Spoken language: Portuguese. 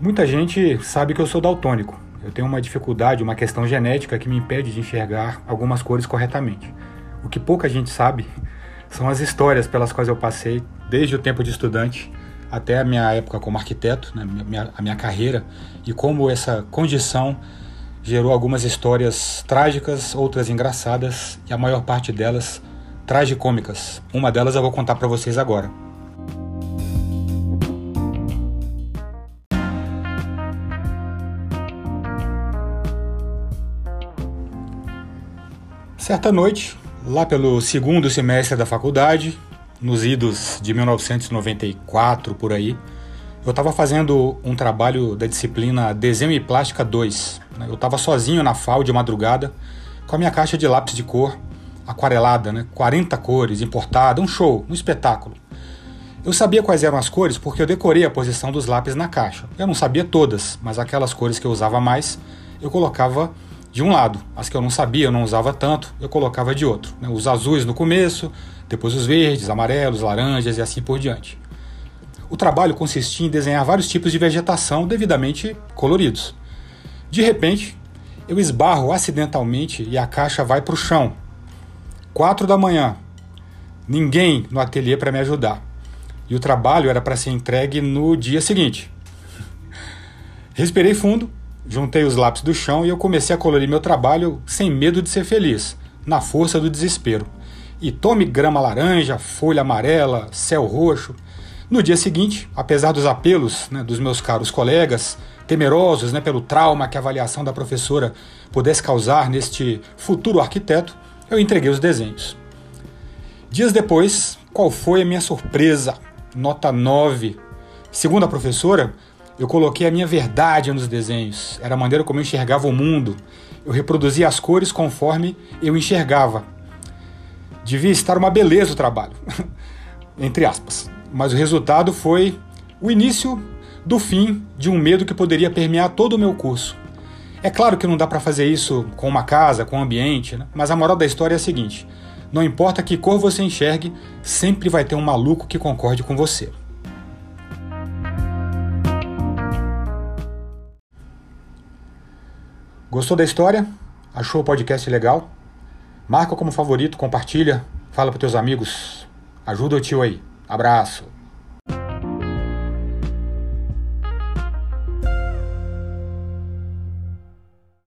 Muita gente sabe que eu sou daltônico. Eu tenho uma dificuldade, uma questão genética que me impede de enxergar algumas cores corretamente. O que pouca gente sabe são as histórias pelas quais eu passei desde o tempo de estudante até a minha época como arquiteto, né, minha, a minha carreira, e como essa condição gerou algumas histórias trágicas, outras engraçadas e a maior parte delas tragicômicas. Uma delas eu vou contar para vocês agora. Certa noite, lá pelo segundo semestre da faculdade, nos idos de 1994 por aí, eu estava fazendo um trabalho da disciplina Desenho e Plástica 2. Né? Eu estava sozinho na FAO de madrugada, com a minha caixa de lápis de cor aquarelada, né? 40 cores, importada, um show, um espetáculo. Eu sabia quais eram as cores porque eu decorei a posição dos lápis na caixa. Eu não sabia todas, mas aquelas cores que eu usava mais, eu colocava de um lado. As que eu não sabia, eu não usava tanto, eu colocava de outro. Né? Os azuis no começo, depois os verdes, amarelos, laranjas e assim por diante. O trabalho consistia em desenhar vários tipos de vegetação devidamente coloridos. De repente, eu esbarro acidentalmente e a caixa vai para o chão. Quatro da manhã. Ninguém no ateliê para me ajudar. E o trabalho era para ser entregue no dia seguinte. Respirei fundo Juntei os lápis do chão e eu comecei a colorir meu trabalho sem medo de ser feliz, na força do desespero. E tome grama laranja, folha amarela, céu roxo. No dia seguinte, apesar dos apelos né, dos meus caros colegas, temerosos né, pelo trauma que a avaliação da professora pudesse causar neste futuro arquiteto, eu entreguei os desenhos. Dias depois, qual foi a minha surpresa? Nota 9. Segundo a professora, eu coloquei a minha verdade nos desenhos, era a maneira como eu enxergava o mundo. Eu reproduzia as cores conforme eu enxergava. Devia estar uma beleza o trabalho, entre aspas. Mas o resultado foi o início do fim de um medo que poderia permear todo o meu curso. É claro que não dá para fazer isso com uma casa, com um ambiente, né? mas a moral da história é a seguinte: não importa que cor você enxergue, sempre vai ter um maluco que concorde com você. Gostou da história? Achou o podcast legal? Marca como favorito, compartilha, fala para teus amigos. Ajuda o tio aí. Abraço.